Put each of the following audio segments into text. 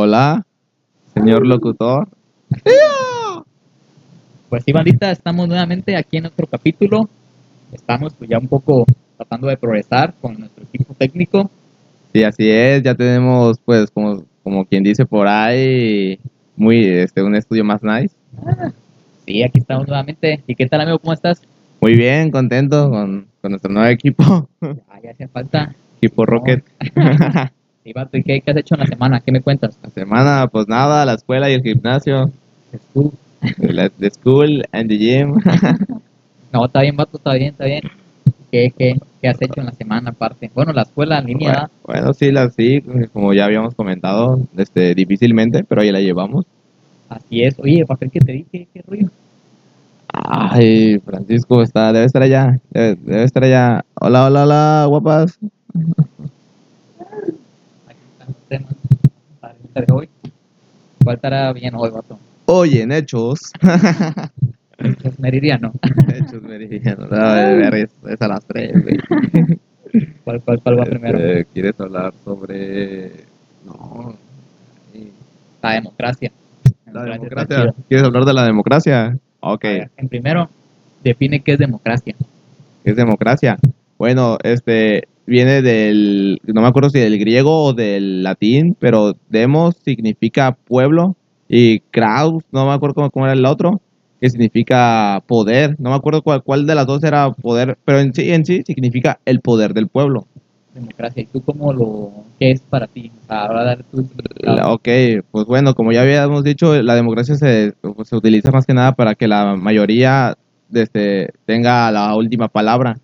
Hola, señor locutor. Pues sí, bandita, estamos nuevamente aquí en nuestro capítulo. Estamos pues ya un poco tratando de progresar con nuestro equipo técnico. Sí, así es, ya tenemos pues como, como quien dice por ahí, muy este un estudio más nice. Sí, aquí estamos nuevamente. ¿Y qué tal, amigo? ¿Cómo estás? Muy bien, contento con, con nuestro nuevo equipo, Ya, ya hacía falta. equipo Rocket. ¿y qué, qué has hecho en la semana? ¿Qué me cuentas? La semana, pues nada, la escuela y el gimnasio, la the school and the gym. No, está bien, vato, está bien, está bien. ¿Qué, qué, qué has hecho en la semana aparte? Bueno, la escuela en línea, Bueno, bueno, sí, la sí, como ya habíamos comentado, este, difícilmente, pero ahí la llevamos. así es. Oye, ¿para qué te dije? ¿Qué rollo? Ay, Francisco está, debe estar allá, debe, debe estar allá. Hola, hola, hola, guapas. Temas para el de hoy. ¿Cuál estará bien hoy, vato? Oye, en hechos. Es meridiano. hechos meridianos. Ay, verga, es, es a las tres, güey. ¿Cuál, cuál, cuál va primero? Este, ¿Quieres hablar sobre.? No. La democracia. La democracia. chida. ¿Quieres hablar de la democracia? Ok. Ver, En primero, define qué es democracia. ¿Qué es democracia? Bueno, este viene del, no me acuerdo si del griego o del latín, pero demos significa pueblo y kraus, no me acuerdo cómo, cómo era el otro, que significa poder. No me acuerdo cuál, cuál de las dos era poder, pero en sí, en sí significa el poder del pueblo. Democracia. ¿Y tú cómo lo... qué es para ti? Ahora dar tu... Ok, pues bueno, como ya habíamos dicho, la democracia se, pues, se utiliza más que nada para que la mayoría este, tenga la última palabra.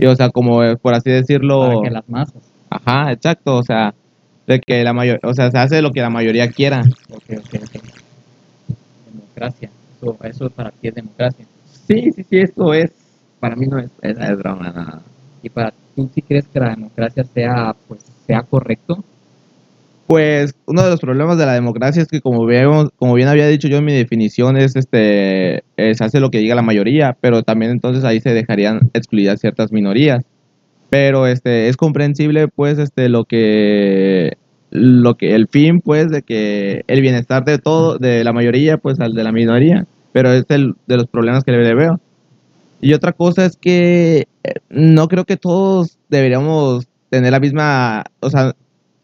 Y, o sea, como eh, por así decirlo... para que las masas. Ajá, exacto, o sea, de que la mayor, o sea, se hace lo que la mayoría quiera. Ok, ok, ok. Democracia. Eso, eso para ti es democracia. Sí, sí, sí, esto es, para mí no es, es, es broma, nada. Y para tú si crees que la democracia sea, pues, sea correcto. Pues uno de los problemas de la democracia es que como vemos, como bien había dicho yo en mi definición, es este, eh, se hace lo que diga la mayoría, pero también entonces ahí se dejarían excluidas ciertas minorías. Pero este, es comprensible pues este, lo que, lo que, el fin pues de que el bienestar de todo, de la mayoría pues al de la minoría, pero es el de los problemas que le veo. Y otra cosa es que eh, no creo que todos deberíamos tener la misma, o sea,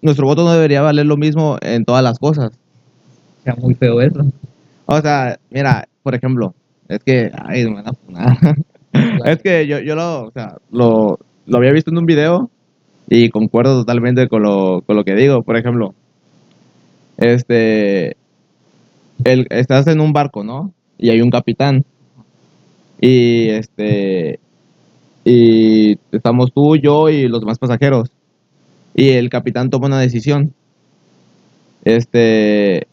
nuestro voto no debería valer lo mismo en todas las cosas. Sea muy feo eso. O sea, mira, por ejemplo, es que, ay, me van a funar. es que yo, yo lo, o sea, lo, lo había visto en un video y concuerdo totalmente con lo, con lo que digo. Por ejemplo, este, el, estás en un barco, ¿no? Y hay un capitán. Y este, y estamos tú, yo y los demás pasajeros. Y el capitán toma una decisión. Este,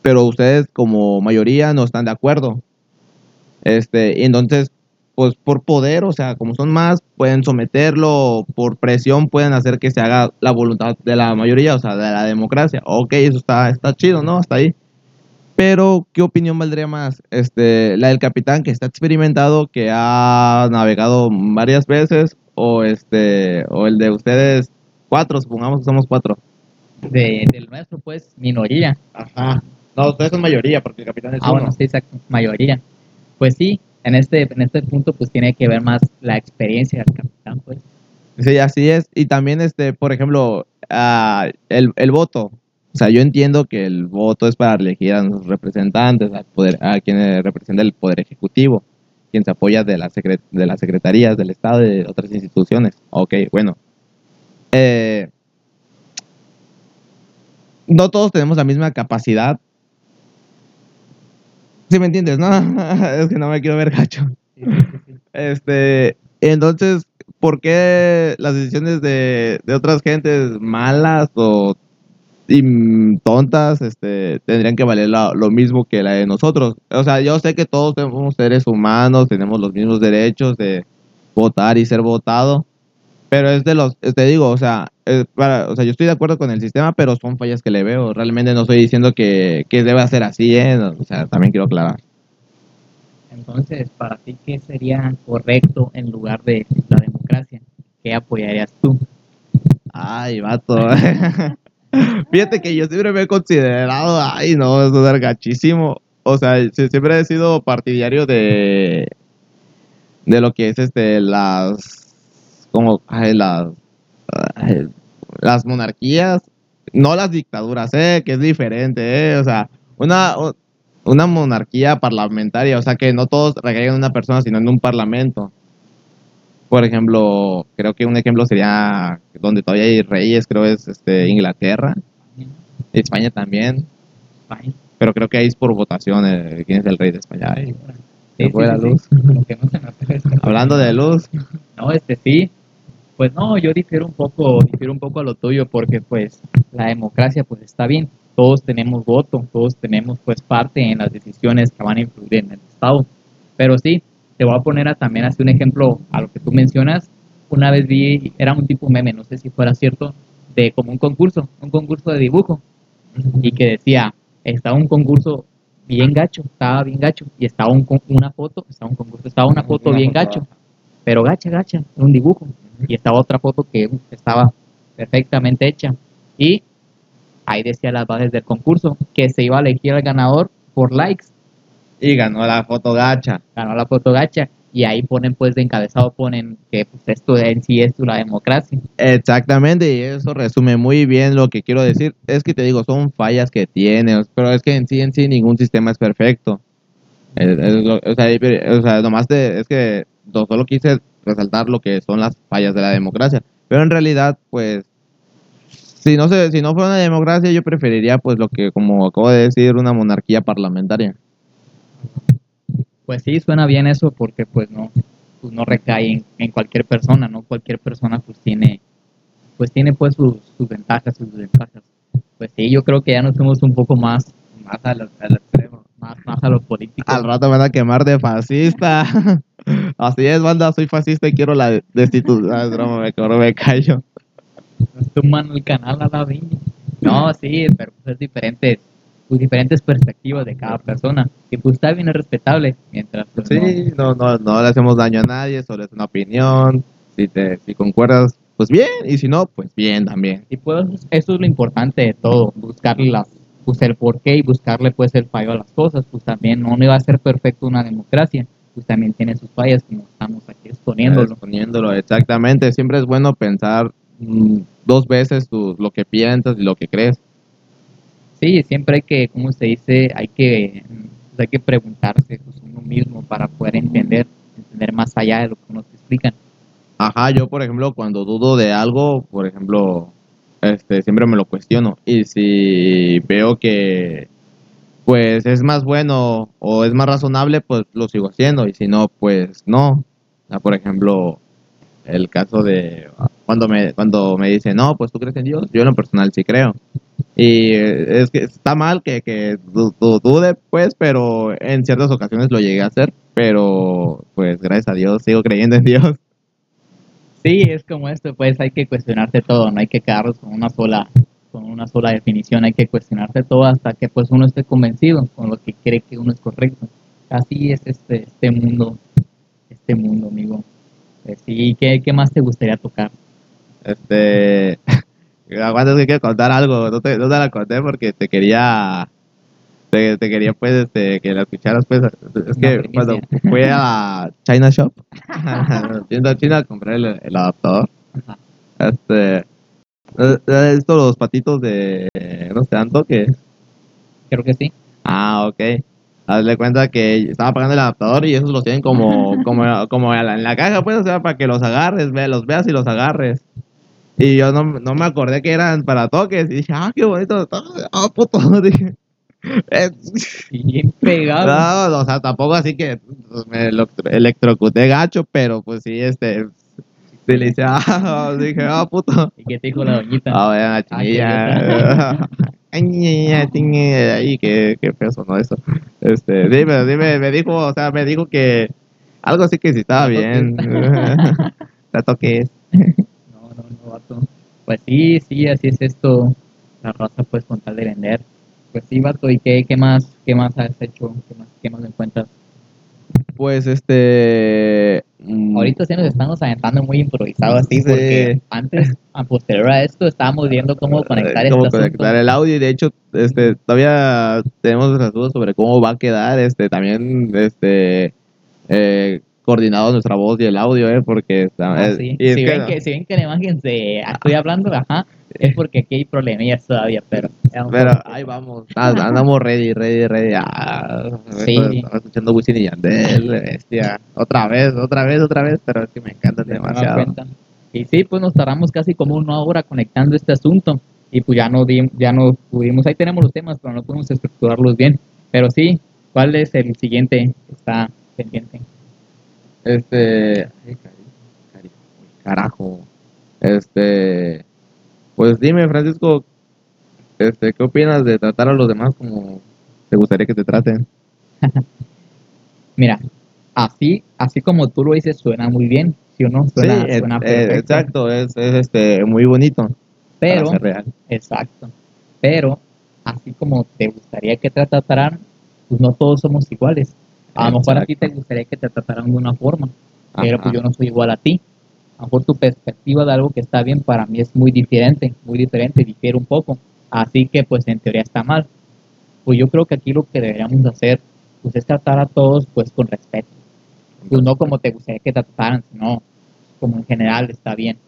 pero ustedes como mayoría no están de acuerdo. Este, y entonces, pues por poder, o sea, como son más, pueden someterlo, por presión pueden hacer que se haga la voluntad de la mayoría, o sea, de la democracia. Ok, eso está, está chido, ¿no? Hasta ahí. Pero, ¿qué opinión valdría más? Este, la del capitán que está experimentado, que ha navegado varias veces, o este, o el de ustedes cuatro, supongamos que somos cuatro. De, del nuestro, pues, minoría. Ajá. No, ustedes son mayoría, porque el capitán es Ah, bueno, sí, exacto. Mayoría. Pues sí, en este, en este punto, pues tiene que ver más la experiencia del capitán, pues. Sí, así es. Y también, este, por ejemplo, ah, el, el voto. O sea, yo entiendo que el voto es para elegir a los representantes, al poder, a quien representa el poder ejecutivo, quien se apoya de, la secret- de las secretarías del Estado y de otras instituciones. Ok, bueno. Eh, no todos tenemos la misma capacidad. ¿Sí me entiendes? No, es que no me quiero ver gacho. Este, entonces, ¿por qué las decisiones de, otras gentes malas o tontas este, tendrían que valer la- lo mismo que la de nosotros? O sea, yo sé que todos somos seres humanos, tenemos los mismos derechos de votar y ser votado, pero es de los, te digo, o sea, es para, o sea, yo estoy de acuerdo con el sistema, pero son fallas que le veo. Realmente no estoy diciendo que, que debe ser así, ¿eh? O sea, también quiero aclarar. Entonces, para ti, ¿qué sería correcto en lugar de la democracia? ¿Qué apoyarías tú? Ay, vato. Fíjate que yo siempre me he considerado, ay, no, eso es gachísimo. O sea, siempre he sido partidario de de lo que es este las como ay, las ay, las monarquías, no las dictaduras, eh, que es diferente, eh, o sea, una una monarquía parlamentaria, o sea, que no todos recaigan en una persona, sino en un parlamento. Por ejemplo, creo que un ejemplo sería donde todavía hay reyes, creo es este Inglaterra, España también, pero creo que ahí es por votación eh, quién es el rey de España. Sí, sí, la sí, luz. Hablando de luz, No, este sí. Pues no, yo difiero un poco, difiero un poco a lo tuyo porque pues la democracia pues está bien. Todos tenemos voto, todos tenemos pues parte en las decisiones que van a influir en el Estado. Pero sí, te voy a poner a, también así un ejemplo a lo que tú mencionas. Una vez vi, era un tipo meme, no sé si fuera cierto, de como un concurso, un concurso de dibujo. Y que decía, estaba un concurso bien gacho, estaba bien gacho. Y estaba un, una foto, estaba un concurso, estaba una foto bien gacho pero gacha, gacha, un dibujo. Y estaba otra foto que estaba perfectamente hecha. Y ahí decía las bases del concurso, que se iba a elegir al ganador por likes. y ganó la foto gacha. Ganó la foto gacha. Y ahí ponen, pues, de encabezado, ponen que pues, esto en sí es la democracia. Exactamente, y eso resume muy bien lo que quiero decir. Es que te digo, son fallas que tiene, pero es que en sí, en sí, ningún sistema es perfecto. Es- es lo- o, sea, y- o sea, nomás te- es que solo quise resaltar lo que son las fallas de la democracia, pero en realidad, pues, si no se, si no fuera una democracia, yo preferiría, pues, lo que, como acabo de decir, una monarquía parlamentaria. Pues sí, suena bien eso porque, pues, no, pues, no recae en, en cualquier persona, ¿no? Cualquier persona, pues, tiene, pues, tiene, pues, sus, sus ventajas, sus desventajas. Pues sí, yo creo que ya nos fuimos un poco más, más al, extremo, más, más a lo político. Al rato van a quemar de fascista. Así es, banda, soy fascista y quiero la destitución. Ah, es broma, me, me callo. Suman el canal a la viña. No, sí, pero pues es diferentes, pues diferentes perspectivas de cada persona. Y pues está bien, es respetable. Mientras pues, no- Sí, no, no, no le hacemos daño a nadie, solo es una opinión. Si te, si concuerdas, pues bien, y si no, pues bien también. Y pues eso es lo importante de todo, buscarle las, pues el porqué y buscarle pues el fallo a las cosas. Pues también no iba a ser perfecto una democracia, pues también tiene sus fallas como estamos aquí exponiéndolo. Exponiéndolo, exactamente. Siempre es bueno pensar mm, dos veces tu- lo que piensas y lo que crees. Sí, siempre hay que, como se dice, hay que, pues, hay que preguntarse pues, uno mismo para poder entender, entender más allá de lo que uno te explican. Ajá, yo por ejemplo cuando dudo de algo, por ejemplo, este siempre me lo cuestiono y si veo que pues es más bueno o es más razonable, pues lo sigo haciendo y si no, pues no. Por ejemplo, el caso de cuando me cuando me dicen, "No, pues tú crees en Dios." Yo en lo personal sí creo. Y es que está mal que, que du- du- dude, pues, pero en ciertas ocasiones lo llegué a hacer, pero pues gracias a Dios sigo creyendo en Dios. Sí, es como esto, pues hay que cuestionarte todo, no hay que quedarnos con una sola con una sola definición, hay que cuestionarte todo hasta que pues uno esté convencido con lo que cree que uno es correcto. Así es este este mundo, este mundo, amigo. Pues sí, ¿qué, qué más te gustaría tocar? Este. Aguanta, que quiero contar algo. No te, no te la conté porque te quería. Te, te quería, pues, este, que la escucharas, pues. Es que cuando fui a la China Shop, tienda china, compré el, el adaptador. Ajá. Este. Eh, ¿Has visto los patitos de. No sé, tanto que. Creo que sí. Ah, ok. Hazle cuenta que estaba pagando el adaptador y esos los tienen como, como, como en la, caja, pues, o sea, para que los agarres, ve, los veas y los agarres. Y yo no, no me acordé que eran para toques. Y dije, ah, qué bonito. Ah, puto. Dije. Eh, Bien pegado. no, o sea, tampoco así que me electrocuté gacho, pero pues sí, este. Sí, le hice, ah, dije, ah, puto. ¿Y qué te dijo la doñita? Ah, vaya, la Ah, qué chinilla. Ay, Ay, qué, qué feo sonó eso. Este, pero sí me, dijo, o sea, me dijo que algo así que sí estaba bien. La toques. No, no, no, vato. Pues sí, sí, así es esto. La raza, pues, con tal de vender. Pues sí, vato, ¿y qué, qué más, qué más has hecho? ¿Qué más, qué más encuentras? Pues este. mm, Ahorita sí nos estamos aventando muy improvisado así, Sí. porque antes, a posterior a esto, estábamos viendo cómo conectar eh, cómo este conectar asunto. el audio y de hecho este todavía tenemos nuestras dudas sobre cómo va a quedar este también este eh, coordinado nuestra voz y el audio eh porque está, Ah, eh, sí. es Si, que- ven que, si ven que la imagen se estoy hablando, ajá, es porque aquí hay problemillas todavía, pero... pero ahí vamos ah, andamos ready ready ready ah, Sí. estaba escuchando Wisin y Yandel bestia otra vez otra vez otra vez pero es que me da demasiado. Y sí, pues nos tardamos casi como una hora conectando este asunto y pues ya no, di- ya no pudimos, ahí tenemos los temas, pero no pudimos estructurarlos bien. Pero sí, ¿cuál es el siguiente que está pendiente? Este. ay, cari- Carajo. Este. Pues dime, Francisco. Este, ¿qué opinas de tratar a los demás como te gustaría que te traten? Mira, así, así como tú lo dices, suena muy bien, ¿sí o no? Suena, sí, suena eh, perfecto. exacto, es, es este muy bonito. Pero, real. exacto, pero así como te gustaría que te trataran, pues no todos somos iguales. A lo mejor a ti te gustaría que te trataran de una forma, pero pues yo no soy igual a ti. A lo mejor tu perspectiva de algo que está bien para mí es muy diferente, muy diferente, difiere un poco. Así que pues en teoría está mal. Pues yo creo que aquí lo que deberíamos hacer pues es tratar a todos pues con respeto. Pues no como te gustaría que te trataran, sino como en general está bien.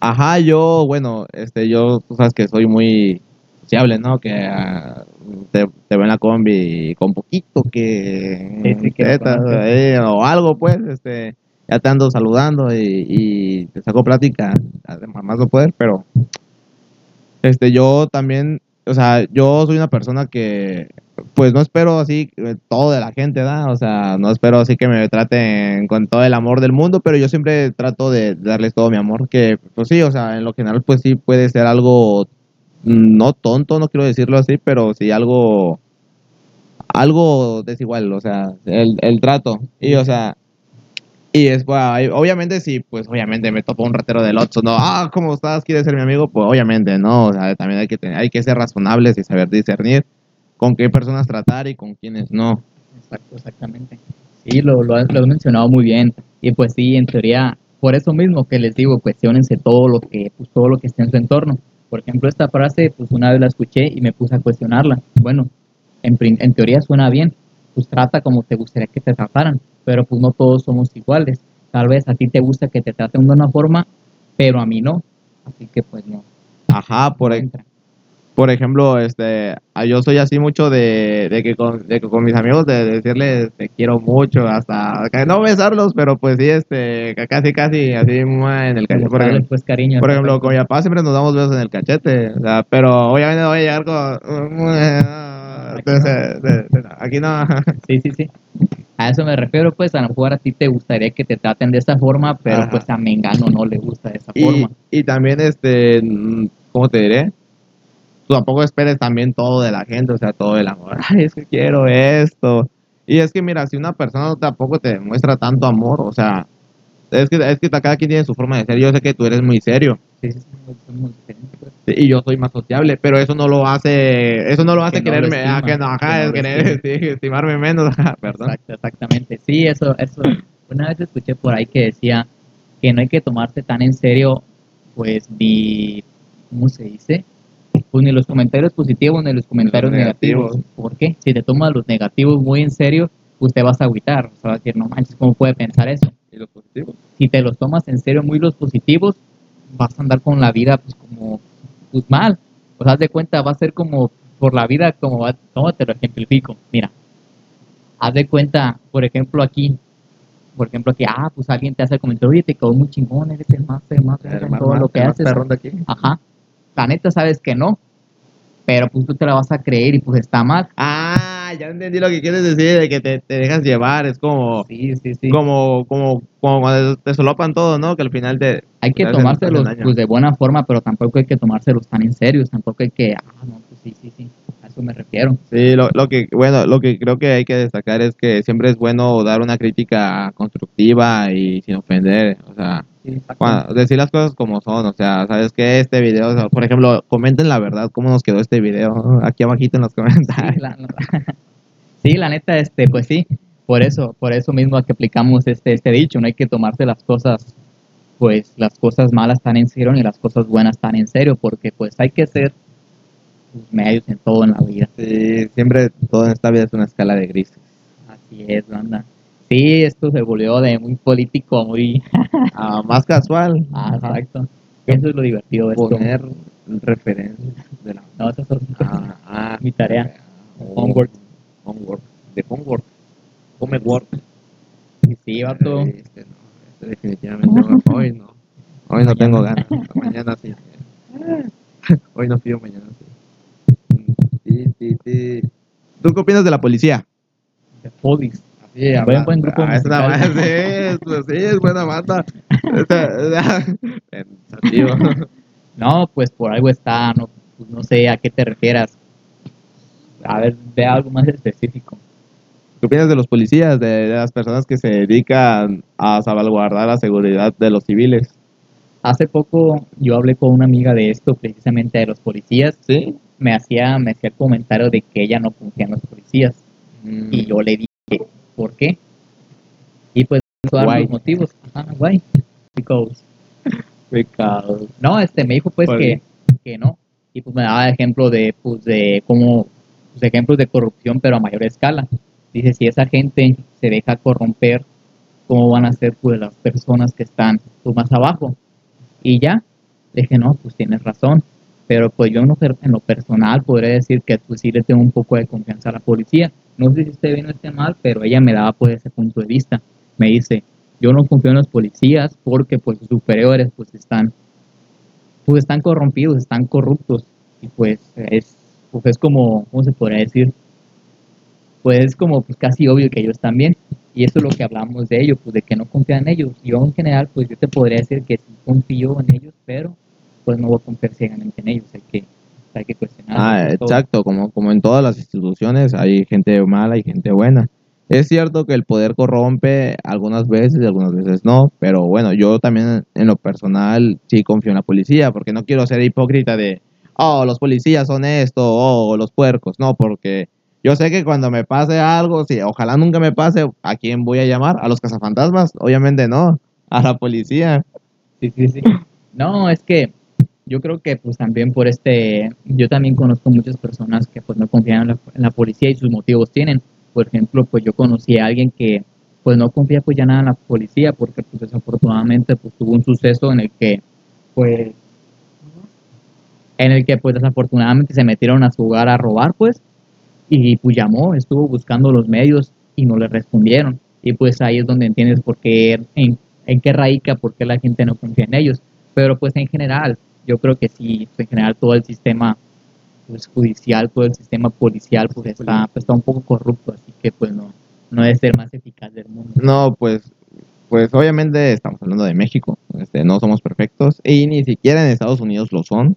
Ajá, yo, bueno, este, yo, tú sabes que soy muy sociable, ¿no? Que ah, te, te veo en la combi con poquito que, Sí, sí, que tetas, eh, o algo, pues, este, ya te ando saludando y, y te saco plática, además más no poder, pero, este, yo también, o sea, yo soy una persona que, pues, no espero así eh, todo de la gente, ¿verdad? O sea, no espero así que me traten con todo el amor del mundo, pero yo siempre trato de darles todo mi amor, que, pues sí, o sea, en lo general, pues sí puede ser algo no tonto, no quiero decirlo así, pero sí algo algo desigual, o sea, el, el trato. Y, o sea, y es, bueno, ahí- obviamente sí, pues obviamente me topo un ratero del Otso, no, ah, ¿cómo estás? ¿Quieres ser mi amigo? Pues obviamente, no, o sea, también hay que, tener- hay que ser razonables y saber discernir con qué personas tratar y con quiénes no. Exacto, exactamente. Sí, lo, lo, has, lo has mencionado muy bien. Y pues sí, en teoría, por eso mismo que les digo, cuestionense todo lo que, pues, todo lo que esté en su entorno. Por ejemplo, esta frase, pues una vez la escuché y me puse a cuestionarla. Bueno, en, en teoría suena bien, pues trata como te gustaría que te trataran, pero pues no todos somos iguales. Tal vez a ti te gusta que te traten de una forma, pero a mí no. Así que pues no. Ajá, por, e- entra. Por ejemplo, este, ah, yo soy así mucho de, de que con, de que con mis amigos de decirles te quiero mucho, hasta no besarlos, pero pues sí, este, casi, casi, así en el cachete. Por ejemplo, pues cariño. por ejemplo, con mi papá siempre nos damos besos en el cachete, o sea, pero obviamente no voy a llegar con... Entonces, aquí no. Sí, sí, sí. A eso me refiero, pues a lo mejor a ti te gustaría que te traten de esta forma, pero Ajá. pues a Mengano no le gusta de esa Y, forma. y también, este, mm, ¿cómo te diré? Tú tampoco esperes también todo de la gente, o sea, todo el amor. Ay, es que quiero esto. Y es que, mira, si una persona tampoco te demuestra tanto amor, o sea, es que, es que cada quien tiene su forma de ser. Yo sé que tú eres muy serio Sí, sí, muy pues. sí, y yo soy más sociable, pero eso no lo hace, eso no lo hace Que no lo quererme, ah, estima, que no, ajá, es querer sí, estimarme menos, ajá, perdón. Exacto, exactamente. Sí, eso, eso. Una vez escuché por ahí que decía que no hay que tomarse tan en serio, pues, ni, ¿cómo se dice? Pues ni los comentarios positivos ni los comentarios negativos. negativos. ¿Por qué? Si te tomas los negativos muy en serio, pues te vas a agüitar. O sea, vas a decir, no manches, ¿cómo puede pensar eso? ¿Y lo positivo? si te los tomas en serio muy los positivos, vas a andar con la vida pues como pues mal. O sea, haz de cuenta, va a ser como por la vida, como va, ¿cómo te lo ejemplifico? Mira, haz de cuenta, por ejemplo, aquí, por ejemplo, aquí, ah, pues alguien te hace el comentario, oye, te quedó muy chingón, eres el más, el más, verga en todo lo que haces. de aquí. Ajá. La neta sabes que no, pero pues tú te la vas a creer y pues está mal. Ah, ya entendí lo que quieres decir, de que te, te dejas llevar, es como, Sí, sí, sí. como, como, como cuando te solopan todo, ¿no? Que al final te... hay que tomárselos pues de buena forma, pero tampoco hay que tomárselos tan en serio, tampoco hay que, ah, no, pues sí, sí, sí, a eso me refiero. Sí, lo, lo que, bueno, lo que creo que hay que destacar es que siempre es bueno dar una crítica constructiva y sin ofender, o sea. Bueno, decir las cosas como son, o sea, sabes que este video, o sea, por ejemplo, comenten la verdad, cómo nos quedó este video, aquí abajito en los Sí, comentarios. la, la- sí, la neta, este, pues sí, por eso, por eso mismo que aplicamos este, este dicho, no hay que tomarse las cosas, pues las cosas malas tan en serio ni las cosas buenas tan en serio, porque pues hay que ser medios en todo en la vida. Sí, siempre todo en esta vida es una escala de grises. Así es, banda. Sí, esto se volvió de muy político, muy... Ah, más casual. Ah, exacto. Eso es lo divertido de esto. Poner referencias de la... No, eso es Ah, ah, mi tarea. oh, Homework. Homework. De homework. Homework. Sí, sí, vato. Este no, este definitivamente no. Hoy no. Hoy no tengo ganas. Mañana sí. Hoy no pido, mañana sí. Sí, sí, sí. ¿Tú qué opinas de la policía? De Podis. Así, Buen- buen grupo Ah, sí, es- pues sí, es buena banda. No, pues por algo está, no, pues, no sé a qué te refieras. A ver, ve algo más específico. ¿Qué opinas de los policías, de, de las personas que se dedican a salvaguardar la seguridad de los civiles? Hace poco yo hablé con una amiga de esto, precisamente de los policías. Sí. Me hacía, me hacía comentario de que ella no confía en los policías. Y yo le dije, ¿por qué? Y pues dar los motivos. Ajá, why? Because. Because. No, este me dijo pues ¿Por que, que no. Y pues me daba ejemplo de, pues de cómo, pues, ejemplos de corrupción, pero a mayor escala. Dice, si esa gente se deja corromper, ¿cómo van a ser pues las personas que están pues, más abajo? Y ya, le dije, no, pues tienes razón. Pero pues yo en lo, en lo personal podría decir que pues sí le tengo un poco de confianza a la policía. No sé si esté bien o esté mal, pero ella me daba pues ese punto de vista. Me dice, yo no confío en los policías porque pues sus superiores pues están pues están corrompidos, están corruptos y pues es pues es como cómo se podría decir pues es como pues casi obvio que ellos también y eso es lo que hablamos de ellos pues de que no confían en ellos yo en general pues yo te podría decir que sí confío en ellos pero pues no voy a confiar ciegamente en ellos hay que hay que cuestionar Ah, todo. exacto, como, como en todas las instituciones hay gente mala y gente buena. Es cierto que el poder corrompe algunas veces y algunas veces no, pero bueno, yo también en lo personal sí confío en la policía, porque no quiero ser hipócrita de, oh, los policías son esto, oh, los puercos, no, porque yo sé que cuando me pase algo, sí, ojalá nunca me pase, ¿a quién voy a llamar? ¿A los cazafantasmas? Obviamente no, a la policía. Sí, sí, sí. No, es que yo creo que pues también por este, yo también conozco muchas personas que pues no confían en la, en la policía y sus motivos tienen. Por ejemplo, pues yo conocí a alguien que pues no confía pues ya nada en la policía porque pues desafortunadamente pues tuvo un suceso en el que pues en el que pues desafortunadamente se metieron a su hogar a robar pues y pues llamó, estuvo buscando los medios y no le respondieron y pues ahí es donde entiendes por qué en, en qué radica por qué la gente no confía en ellos pero pues en general yo creo que sí pues, en general todo el sistema pues, judicial todo el sistema policial pues está pues, está un poco corrupto así que pues no no debe ser más eficaz del mundo No, pues, pues obviamente estamos hablando de México, este, no somos perfectos y ni siquiera en Estados Unidos lo son,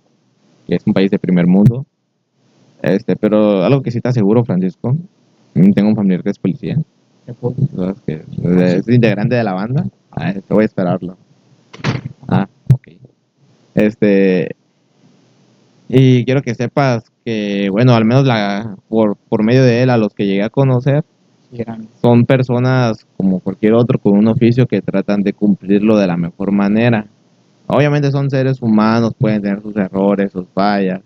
que es un país de primer mundo. Este, pero algo que sí te aseguro, Francisco, mm, tengo un familiar que es policía, que es integrante de la banda. Ah, te voy a esperarlo. Ah. Este, y quiero que sepas que, bueno, al menos la, por, por medio de él, a los que llegué a conocer, son personas como cualquier otro con un oficio que tratan de cumplirlo de la mejor manera. Obviamente son seres humanos, pueden tener sus errores, sus fallas.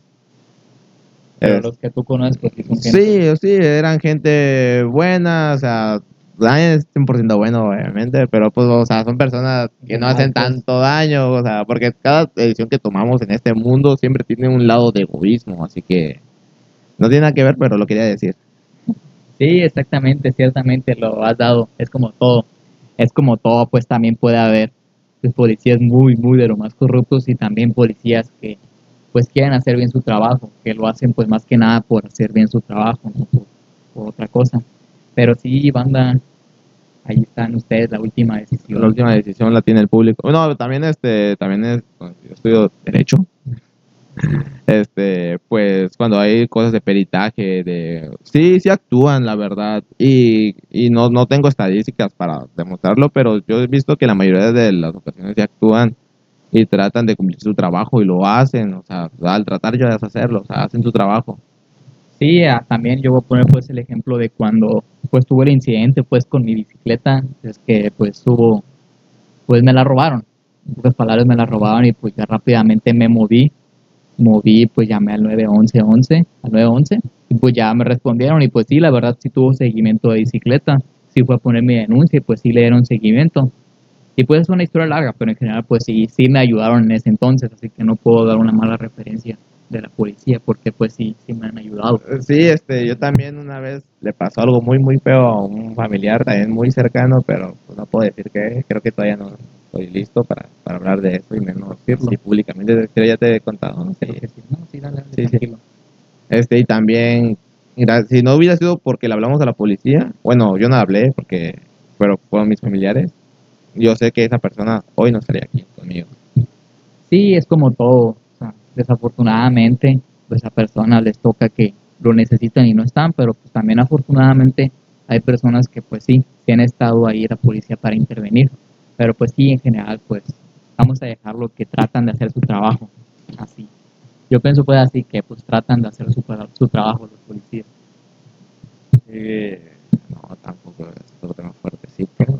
pero Es- los que tú conoces pues sí son gente sí, sí, eran gente buena, o sea, nadie es 100% bueno, obviamente, pero pues, o sea, son personas que no hacen tanto daño, o sea, porque cada decisión que tomamos en este mundo siempre tiene un lado de egoísmo, así que no tiene nada que ver, pero lo quería decir. Sí, exactamente, ciertamente lo has dado. Es como todo. Es como todo, pues también puede haber pues, policías muy, muy de lo más corruptos y también policías que pues quieren hacer bien su trabajo, que lo hacen pues más que nada por hacer bien su trabajo, no por, por otra cosa. Pero sí, banda, ahí están ustedes, la última decisión. La última decisión la tiene el público. No, también este, también es, yo estudio derecho. Este, pues cuando hay cosas de peritaje, de sí, sí actúan, la verdad. Y, y no, no tengo estadísticas para demostrarlo, pero yo he visto que la mayoría de las ocasiones sí actúan y tratan de cumplir su trabajo y lo hacen. O sea, al tratar yo de hacerlo, o sea, hacen su trabajo. Sí, ah, también yo voy a poner pues el ejemplo de cuando pues tuve el incidente pues con mi bicicleta, es que pues tuvo, pues me la robaron, en pocas palabras me la robaron y pues ya rápidamente me moví, moví pues llamé al 911, al 911 y pues ya me respondieron y pues sí, la verdad sí tuvo seguimiento de bicicleta, sí fue a poner mi denuncia y pues sí le dieron seguimiento. Y pues es una historia larga, pero en general pues sí, sí me ayudaron en ese entonces, así que no puedo dar una mala referencia de la policía porque pues sí, sí me han ayudado. Sí, este, yo también una vez le pasó algo muy, muy feo a un familiar también muy cercano, pero pues, no puedo decir que creo que todavía no estoy listo para, para hablar de eso y menos Decirlo. si públicamente, creo ya te he contado, ¿no? Sí. sí. No, sí, dale, dale, Sí, sí. tranquilo. Este, y también, si no hubiera sido porque le hablamos a la policía, bueno, yo no hablé porque, pero fueron mis familiares, yo sé que esa persona hoy no estaría aquí conmigo. Sí, es como todo. Desafortunadamente, pues a personas les toca que lo necesitan y no están, pero pues también afortunadamente hay personas que pues sí, que han estado ahí la policía para intervenir. Pero pues sí, en general, pues vamos a dejarlo que tratan de hacer su trabajo. Así. Yo pienso pues así que pues tratan de hacer su, su trabajo los policías. Eh, no, tampoco es otro tema fuerte, sí, pero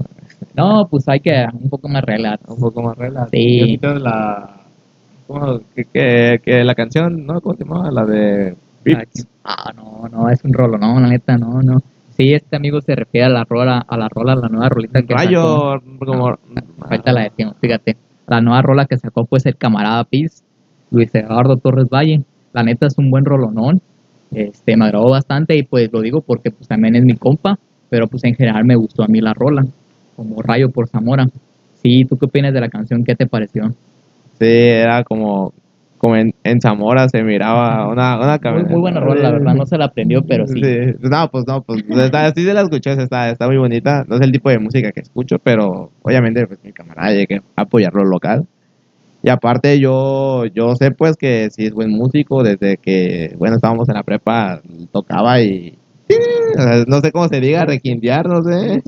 No, pues hay que un poco más relax. un poco más relax. Sí. Yo quito la, ¿cómo? Que, que, que la canción, ¿no? ¿Cómo se llamaba? La de... Beats. Ah, no, no, es un rolo, no, la neta, no, no. Sí, este amigo se refiere a la rola, a la rola, a la nueva rolita que sacó. Rayo, como... Ahorita la decimos, fíjate. La nueva rola que sacó pues el camarada Piz, Luis Eduardo Torres Valle. La neta es un buen rolonón. Este, me agradó bastante y pues lo digo porque pues también es mi compa, pero pues en general me gustó a mí la rola, como Rayo por Zamora. Sí, ¿tú qué opinas de la canción? ¿Qué te pareció? Sí, era como, como en, en Zamora se miraba una, una Muy, camioneta. muy buena rola, la verdad, no se la aprendió, pero sí. No, pues no, pues está, sí se la escuché, está, está muy bonita. No es el tipo de música que escucho, pero obviamente pues mi camarada hay que apoyar lo local. Y aparte yo, yo sé pues que si es buen músico, desde que, bueno, estábamos en la prepa, tocaba y... o sea, No sé cómo se diga, requintear, no sé.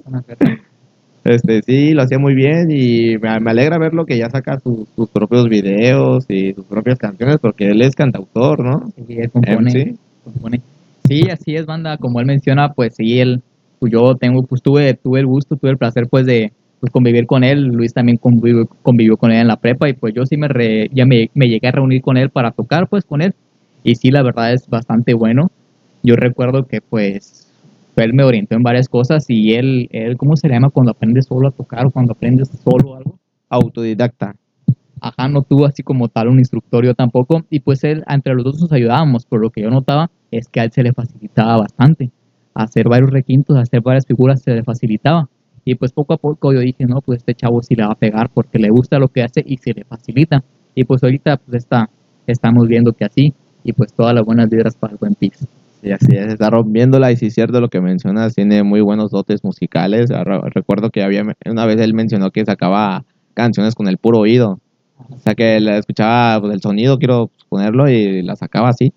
Este, sí, lo hacía muy bien y me, me alegra verlo que ya saca sus, sus propios videos y sus propias canciones porque él es cantautor, ¿no? Sí, él compone, MC. compone. Sí, así es, banda. Como él menciona, pues sí, él, pues yo tengo, pues tuve, tuve el gusto, tuve el placer, pues de pues, convivir con él. Luis también convivió, convivió con él en la prepa y pues yo sí me, re- ya me, me llegué a reunir con él para tocar, pues con él. Y sí, la verdad es bastante bueno. Yo recuerdo que pues él me orientó en varias cosas y él, él, ¿cómo se llama cuando aprendes solo a tocar o cuando aprendes solo algo? Autodidacta. Ajá, no tuvo así como tal un instructorio tampoco. Y pues él, entre los dos nos ayudábamos, pero lo que yo notaba es que a él se le facilitaba bastante. Hacer varios requintos, hacer varias figuras se le facilitaba. Y pues poco a poco yo dije, no, pues este chavo sí le va a pegar porque le gusta lo que hace y se le facilita. Y pues ahorita pues está, estamos viendo que así. Y pues todas las buenas vibras para el buen Pix. Y así es, está rompiéndola y si es cierto lo que mencionas, tiene muy buenos dotes musicales. Re- Recuerdo que había una vez él mencionó que sacaba canciones con el puro oído. O sea que le escuchaba pues, el sonido, quiero ponerlo, y la sacaba así.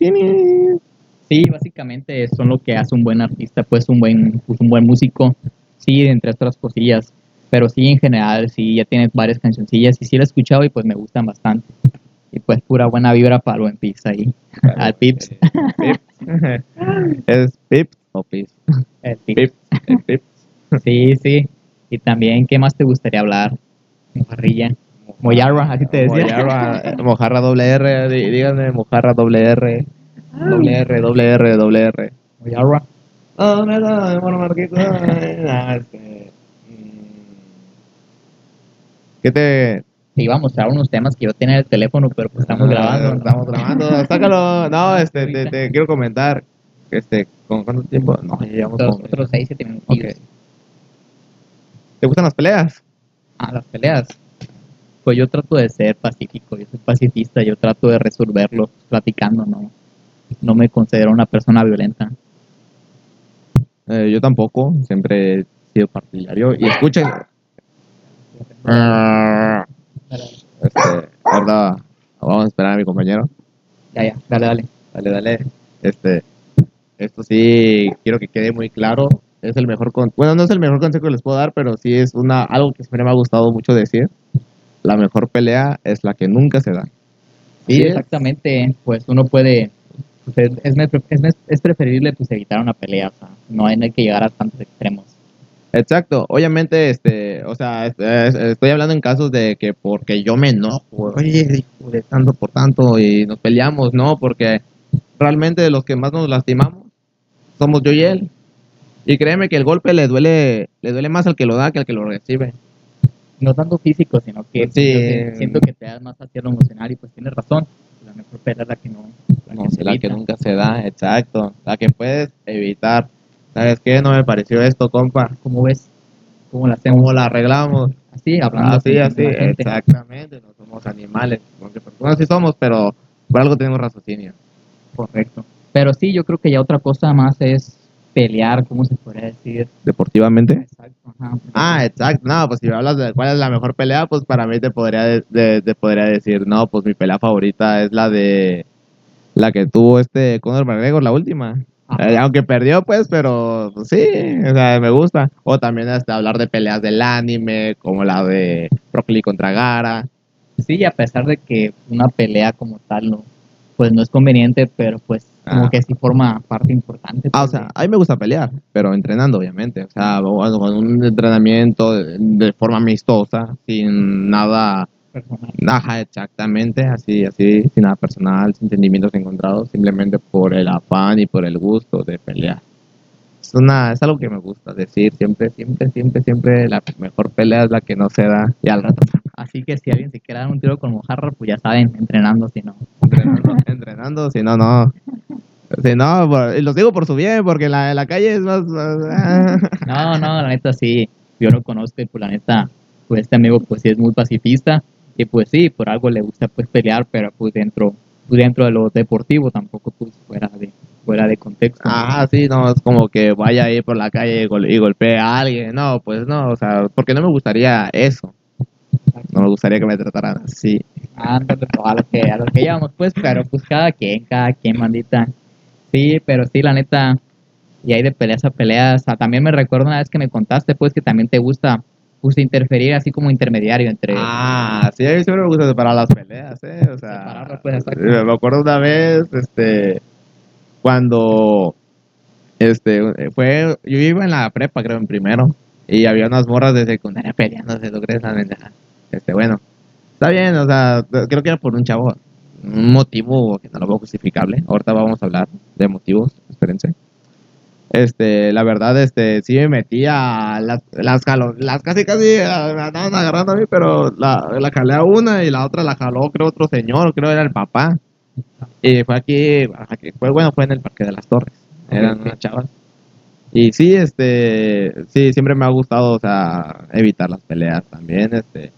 Sí, básicamente son lo que hace un buen artista, pues un buen, pues, un buen músico, sí, entre otras cosillas, pero sí en general, sí, ya tiene varias cancioncillas y sí la he escuchado y pues me gustan bastante. Y pues pura buena vibra para el buen Pips ahí, al Pips, Pips. ¿Es Pips o Pips? el Pips. El Pips. Sí, sí. Y también, ¿qué más te gustaría hablar? Mojarrilla. Moyarra, así te decía. Mojarra, mojarra doble R, dí- díganme mojarra doble R. Doble R, doble R, doble R. Moyarra. No, no, no, no, Marquito. no, mm. ¿Qué te...? Te iba a mostrar unos temas que yo tenía en el teléfono, pero pues estamos Ah, grabando. Estamos grabando. Sácalo. No, este, te, te quiero comentar. Este, ¿con cuánto tiempo? No, ya llevamos como- otros 6, 7 minutos. ¿Te gustan las peleas? Ah, las peleas. Pues yo trato de ser pacífico, yo soy pacifista, yo trato de resolverlo platicando, no, no me considero una persona violenta. Eh, yo tampoco. Siempre he sido partidario. Y escuchen. Este, verdad. Vamos a esperar a mi compañero. Ya, ya, dale, dale. Dale, dale. Este, esto sí quiero que quede muy claro. Es el mejor con bueno, no es el mejor consejo que les puedo dar, pero sí es una algo que siempre me ha gustado mucho decir. La mejor pelea es la que nunca se da. Sí, Así es. exactamente, pues uno puede, pues, es, es, es, es preferible pues evitar una pelea, o sea, no hay que llegar a tantos extremos. Exacto, obviamente, este, o sea, es- es- estoy hablando en casos de que porque yo me enojo, oye, de tanto por tanto y nos peleamos, no, porque realmente los que más nos lastimamos somos yo y él. Y créeme que el golpe le duele, le duele más al que lo da que al que lo recibe. No tanto físico, sino que Sí. siento- que te das más hacia lo emocional y pues tienes razón, la mejor pelea es la que no, la No, que la nunca se da, exacto. La que puedes evitar. ¿Sabes qué? No me pareció esto, compa. ¿Cómo ves? ¿Cómo la hacemos? ¿Cómo la arreglamos? Así, hablando Así, así, exactamente. No somos animales. Porque personas sí somos, pero por algo tenemos raciocinio. Correcto. Pero sí, yo creo que ya otra cosa más es pelear, ¿cómo se podría decir? ¿Deportivamente? Exacto, ajá. Ah, exacto. No, pues si me hablas de cuál es la mejor pelea, pues para mí te podría, de- de- te podría decir, no, pues mi pelea favorita es la de la que tuvo este Conor McGregor, la última. Eh, aunque perdió, pues, pero pues, sí, o sea, me gusta. O también hasta hablar de peleas del anime, como la de Broccoli contra Gara. Sí, y a pesar de que una pelea como tal no, pues no es conveniente, pero pues como Ah. que sí forma parte importante. Ah, o sea, a mí me gusta pelear, pero entrenando, obviamente. O sea, con un entrenamiento de forma amistosa, sin nada personal. Ajá, exactamente, así, así, sin nada personal, sin sentimientos encontrados, simplemente por el afán y por el gusto de pelear. Es, una, es algo que me gusta decir, siempre, siempre, siempre, siempre la mejor pelea es la que no se da y al rato Así que si alguien se quiere dar un tiro con mojarra, pues ya saben, entrenando, si no. entrenando, entrenando, si no, no. Si no, y los digo por su bien, porque la, la calle es más... más- No, no, la neta sí, yo lo conozco y pues la neta, pues este amigo pues sí es muy pacifista y pues sí, por algo le gusta pues pelear, pero pues dentro, pues dentro de lo deportivo, tampoco pues fuera de, fuera de contexto. Ajá, sí, no, es como que vaya ahí por la calle y, gol- y golpee a alguien. No, pues no, o sea, porque no me gustaría eso. No me gustaría que me trataran así. Ándale, a lo que, a lo que llevamos, pues, pero pues cada quien, cada quien, mandita. Sí, pero sí, la neta, y hay de peleas a peleas. Ah, también me recuerdo una vez que me contaste, pues, que también te gusta, pues, interferir así como intermediario entre... Ah, sí, a mí siempre me gusta separar las peleas, ¿eh? O sea, Separarlas, pues, me acuerdo una vez, este, cuando, este, fue, yo iba en la prepa, creo, en primero, y había unas morras de secundaria peleándose, ¿tú crees? La. Este, bueno, está bien, o sea, creo que era por un chavo, un motivo que no lo veo justificable. Ahorita vamos a hablar de motivos, espérense. Este, la verdad, este, sí me metí a las, las jalo, las casi casi ah, me andaban agarrando a mí, pero la, la jalé a una y la otra la jaló, creo, otro señor, creo era el papá. Y fue aquí, aquí fue bueno, fue en el Parque de las Torres. Eran Ok. unas chavas. Y sí, este, sí, siempre me ha gustado, o sea, evitar las peleas también, este.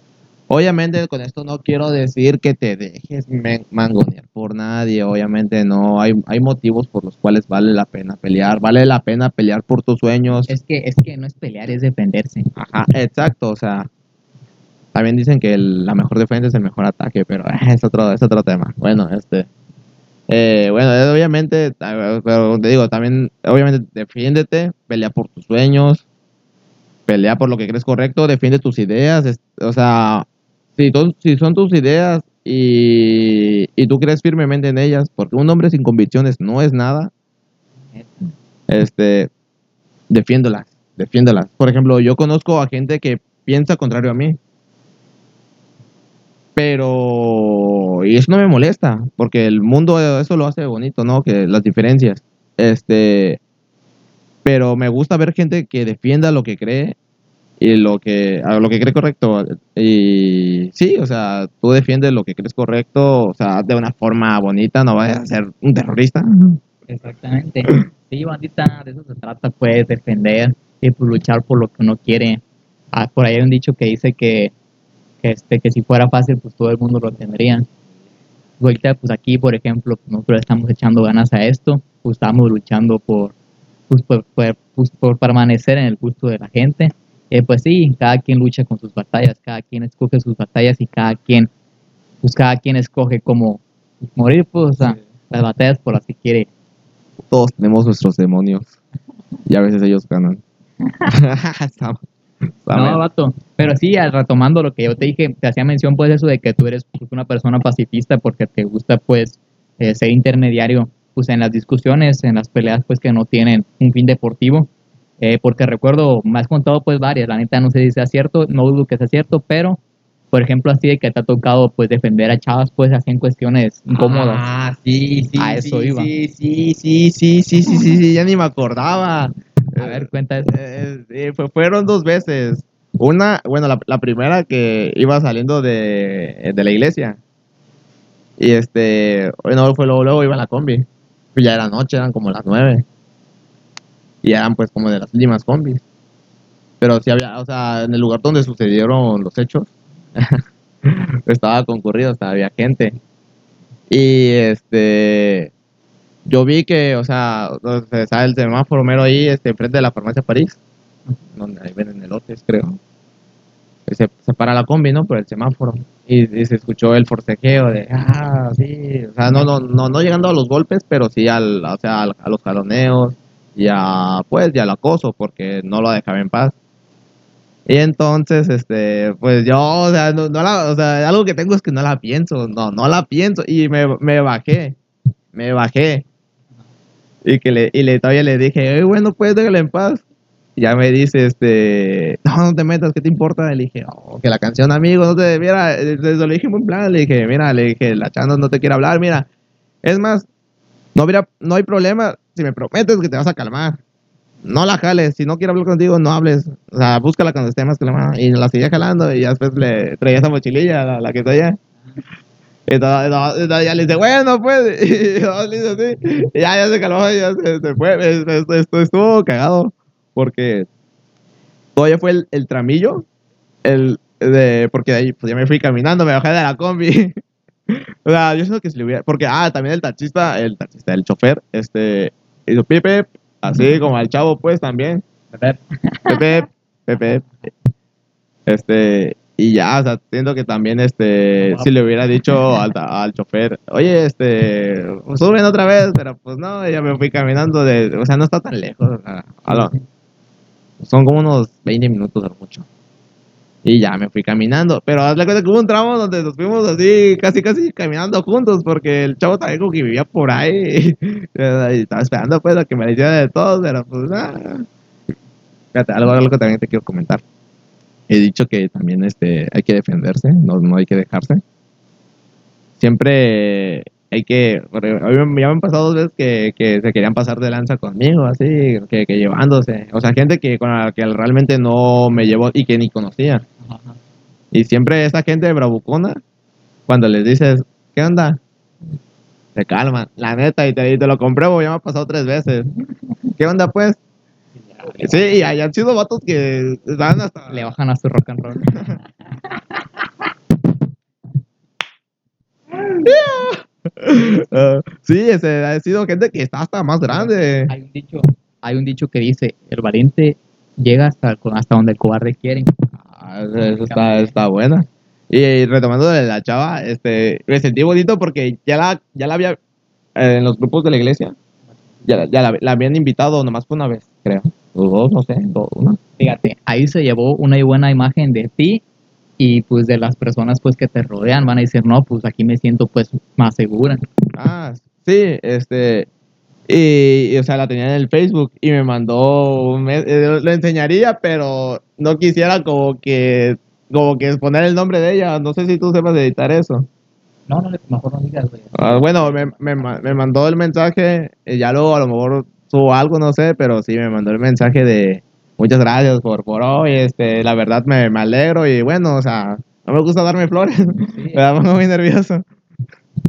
Obviamente con esto no quiero decir que te dejes mangonear por nadie, obviamente no, hay, hay motivos por los cuales vale la pena pelear, vale la pena pelear por tus sueños. Es que, es que no es pelear, es defenderse. Ajá, exacto, o sea, también dicen que el- la mejor defensa es el mejor ataque, pero es otro, es otro tema. Bueno, este, eh, bueno, eh, obviamente, pero te digo, también, obviamente, defiéndete, pelea por tus sueños, pelea por lo que crees correcto, defiende tus ideas, es- o sea, si, son tus ideas y, y tú crees firmemente en ellas, porque un hombre sin convicciones no es nada, este, defiéndolas, defiéndolas. Por ejemplo, yo conozco a gente que piensa contrario a mí. Pero, y eso no me molesta, porque el mundo eso lo hace bonito, ¿no? Que las diferencias. Este, pero me gusta ver gente que defienda lo que cree y lo que, a lo que cree correcto. Y sí, o sea, tú defiendes lo que crees correcto, o sea, de una forma bonita, no vayas a ser un terrorista. Exactamente. Sí, bandita, de eso se trata, pues, defender y pues, luchar por lo que uno quiere. Ah, por ahí hay un dicho que dice que, que, este, que si fuera fácil, pues todo el mundo lo tendría. Ahorita, pues aquí, por ejemplo, pues, nosotros estamos echando ganas a esto, pues estamos luchando por, pues, por, por- pues, por permanecer en el gusto de la gente. Eh, pues sí, cada quien lucha con sus batallas, cada quien escoge sus batallas y cada quien, pues cada quien escoge cómo morir, pues, o sea, las batallas por las que quiere Todos tenemos nuestros demonios y a veces ellos ganan. Está- está No, vato. Pero sí, al- retomando lo que yo te dije, te hacía mención pues eso de que tú eres pues, una persona pacifista porque te gusta pues eh, ser intermediario pues en las discusiones, en las peleas pues que no tienen un fin deportivo. Eh, porque recuerdo, me has contado pues varias, la neta no sé si sea cierto, no dudo que sea cierto, pero por ejemplo así de que te ha tocado pues defender a chavas pues así en cuestiones incómodas. Ah, sí, sí. A eso sí, iba. Sí, sí, sí, sí, sí, sí, sí, sí, ya ni me acordaba. A ver, cuenta eso. Eh, eh, fue- fueron dos veces. Una, bueno, la, la primera que iba saliendo de, de la iglesia. Y este, bueno, fue luego, luego iba en la combi. Ya era noche, eran como las nueve. Y eran pues como de las últimas combis. Pero sí había, o sea, en el lugar donde sucedieron los hechos, estaba concurrido, o sea, había gente. Y este, yo vi que, o sea, está el semáforo mero ahí, este, enfrente de la farmacia París, donde ahí venden elotes, creo. Se, se para la combi, ¿no? Por el semáforo. Y, y se escuchó el forcejeo de, ah, sí, o sea, no, no, no, no llegando a los golpes, pero sí al, o sea, al- a los jaloneos y a, pues, y al acoso, porque no lo dejaba en paz. Y entonces, este, pues yo, o sea, no, no la, o sea, algo que tengo es que no la pienso, no, no la pienso, y me, me bajé, me bajé, y que le, y le, todavía le dije, "Ey, bueno, pues déjale en paz. Y ya me dice, este, no, no te metas, ¿qué te importa? Le dije, oh, que la canción, amigo, no te, mira, eh, le dije muy plan, le dije, mira, le dije, la chando no te quiere hablar, mira, es más, no, hubiera, no hay problema si me prometes que te vas a calmar. No la jales, si no quiere hablar contigo, no hables. O sea, búscala cuando esté más calmada. Y la seguía jalando y ya después le traía esa mochililla, la, la que. Y todo- y todo- y todo- ya le dice, bueno, pues. Y todo le dice así. Y ya, ya se calmó ya se, se fue. Esto, esto- esto estuvo cagado. Porque todavía fue el, el tramillo. El de, porque de ahí pues ya me fui caminando, me bajé de la combi. o sea, yo siento que si le hubiera. Porque, ah, también el taxista, el taxista, el chofer, este. Hizo pipe, así como al chavo, pues también. ¿verdad? Pepe, Pepe. Este, y ya, o sea, siento que también, este, si le hubiera dicho al, al chofer, oye, este, suben otra vez, pero pues no, ya me fui caminando de, o sea, no está tan lejos, o sea, a lo- son como unos 20 minutos lo mucho. Y ya me fui caminando, pero hazle cuenta que hubo un tramo donde nos fuimos así, casi, casi caminando juntos, porque el chavo también como que vivía por ahí, estaba esperando pues a que me hiciera de todo, pero pues nada. Fíjate, algo, algo que también te quiero comentar. He dicho que también este, hay que defenderse, no, no hay que dejarse. Siempre hay que. a mí me- ya me han pasado dos veces que, que se querían pasar de lanza conmigo, así, que, que llevándose. O sea, gente que con la que realmente no me llevó y que ni conocía. Ajá, ajá. Y siempre esa gente bravucona, cuando les dices, ¿qué onda? Se calman, la neta, y te, y te lo compruebo, ya me ha pasado tres veces. ¿Qué onda, pues? Sí, y hayan sido vatos que están hasta. Le bajan a su rock and roll. Ah, sí, ese, ha sido gente que está hasta más grande. Hay un dicho, hay un dicho que dice, el valiente llega hasta, hasta donde el cobarde quiere. Ah, eso está, está buena. Y retomando de la chava, este, me sentí bonito porque ya la, ya la había eh, en los grupos de la iglesia. Ya, ya la, la habían invitado nomás fue una vez, creo. O dos, no sé, dos, una. Fíjate, ahí se llevó una buena imagen de ti y pues de las personas pues que te rodean van a decir, no, pues aquí me siento pues más segura. Ah, sí, este. Y, y, o sea, la tenía en el Facebook y me mandó un mes- eh, lo enseñaría, pero no quisiera como que como que poner el nombre de ella. No sé si tú sepas editar eso. No, no, mejor no digas. Ah, bueno, me, me, me mandó el mensaje, y ya luego a lo mejor subo algo, no sé, pero sí me mandó el mensaje de muchas gracias por, por hoy, este, la verdad me, me alegro y bueno, o sea, no me gusta darme flores, me da muy nervioso.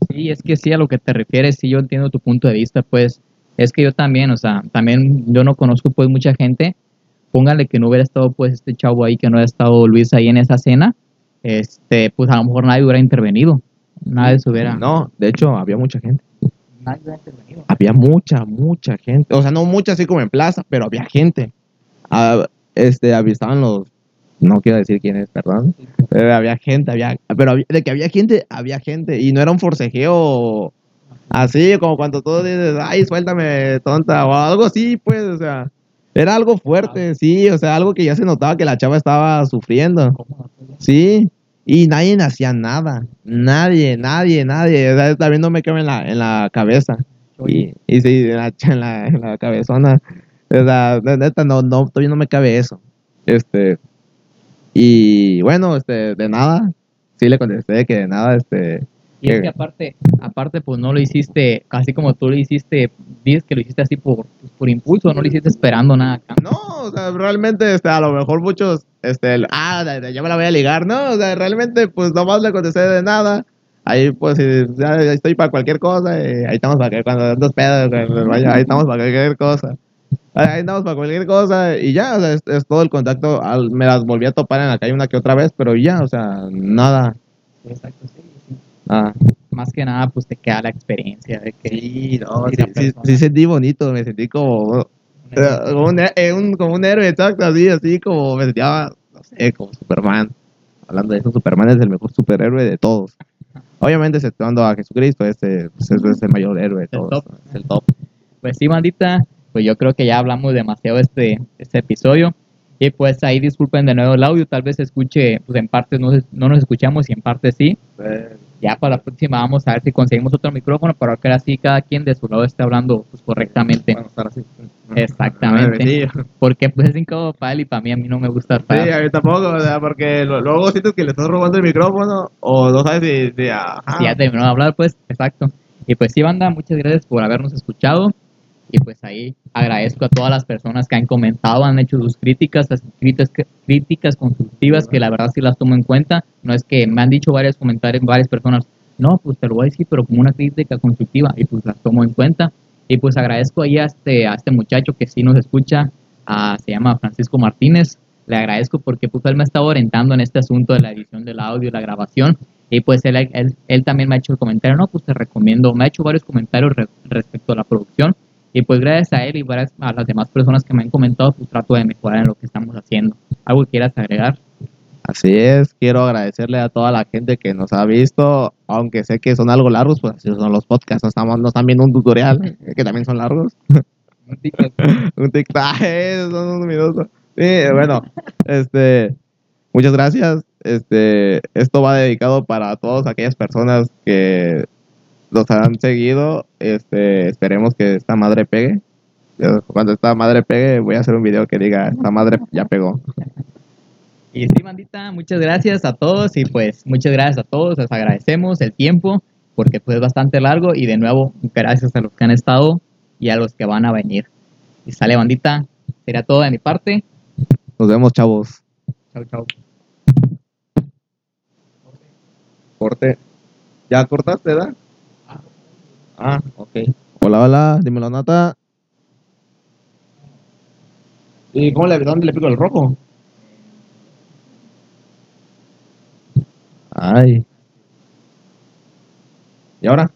Sí, es que sí, a lo que te refieres, sí, yo entiendo tu punto de vista, pues, es que yo también, o sea, también yo no conozco, pues, mucha gente, póngale que no hubiera estado, pues, este chavo ahí, que no hubiera estado Luis ahí en esa cena, este, pues, a lo mejor nadie hubiera intervenido, nadie se hubiera, No, de hecho, había mucha gente, nadie hubiera intervenido. había mucha, mucha gente, o sea, no mucha así como en plaza, pero había gente. Ah, este, avisaban los, no quiero decir quién es, perdón, pero había gente, había, pero había- de que había gente, había gente, y no era un forcejeo así como cuando tú dices, ay, suéltame, tonta, o algo así, pues, o sea, era algo fuerte, sí, o sea, algo que ya se notaba que la chava estaba sufriendo, sí, y nadie hacía nada, nadie, nadie, nadie, o sea, también no me cabe en la, en la cabeza. Y, y sí, en la, en la, en la cabezona. O sea, neta, no, no, todavía no me cabe eso. Este. Y bueno, este, de nada. Sí le contesté que de nada, este. Y es que- aparte, aparte, pues no lo hiciste, así como tú lo hiciste, dices que lo hiciste así por, pues, por impulso, no lo hiciste esperando nada. a cambio. No, o sea, realmente, este, a lo mejor muchos, este, el, ah, ya me la voy a ligar, no, o sea, realmente, pues nomás le contesté de nada. Ahí, pues, ya, estoy para cualquier cosa, y ahí estamos para que cuando andas pedo, cuando vaya, ahí estamos para cualquier cosa. Ahí estamos para cualquier cosa, y ya, o sea, es, es todo el contacto. Al- me las volví a topar en la calle una que otra vez, pero ya, o sea, nada. Exacto, sí, sí. Ah, Más que nada, pues te queda la experiencia de que sí, no, sí, sí, persona- sí sentí bonito, me sentí como, eh, como un, eh, un- como un héroe, exacto, así, así como me sentía, no sé, como Superman. Hablando de eso, Superman es el mejor superhéroe de todos. Obviamente, exceptuando a Jesucristo, este pues, ese es el mayor héroe de El todos. top. Es el top. Pues sí, bandita, pues yo creo que ya hablamos demasiado este, este episodio. Y pues ahí disculpen de nuevo el audio, tal vez se escuche, pues en partes no, no nos escuchamos y en partes sí. Ya para la próxima vamos a ver si conseguimos otro micrófono para que así cada quien de su lado esté hablando pues, correctamente. Bueno, estar así. Exactamente. Sí, Porque pues es incómodo para él y para mí, a mí no me gusta Sí, estar. a mí tampoco, o sea, porque luego sientes que le estás robando el micrófono o no sabes si, si. Si ya terminó de hablar, pues, exacto. Y pues sí, banda, muchas gracias por habernos escuchado. Y pues ahí agradezco a todas las personas que han comentado, han hecho sus críticas, las críticas, constructivas, que la verdad sí las tomo en cuenta. No es que me han dicho varios comentarios, varias personas, no, pues te lo voy a decir, pero como una crítica constructiva, y pues las tomo en cuenta. Y pues agradezco ahí a este, este muchacho que sí nos escucha, se llama Francisco Martínez. Le agradezco porque pues él me ha estado orientando en este asunto de la edición del audio, la grabación. Y pues él, él, también me ha hecho el comentario, no, pues te recomiendo, me ha hecho varios comentarios re- respecto a la producción. Y pues gracias a él y gracias a las demás personas que me han comentado, pues trato de mejorar en lo que estamos haciendo. ¿Algo quieras agregar? Así es, quiero agradecerle a toda la gente que nos ha visto, aunque sé que son algo largos, pues así son los podcasts, no, estamos, no están viendo un tutorial, que también son largos. un TikTok, eh, son unos minutos. Sí, bueno, este, muchas gracias. Este, esto va dedicado para todas aquellas personas que nos han seguido. Este, esperemos que esta madre pegue. Cuando esta madre pegue, voy a hacer un video que diga, esta madre ya pegó. Y sí, bandita, muchas gracias a todos y pues muchas gracias a todos, les agradecemos el tiempo porque pues es bastante largo y de nuevo gracias a los que han estado y a los que van a venir. Y sale bandita, sería todo de mi parte. Nos vemos, chavos. Chau, chau. Corte. ¿Ya cortaste, verdad? Ah, ok. Hola, hola, dímelo, Nata. ¿Y cómo le, dónde le pico el rojo? Ay. ¿Y ahora?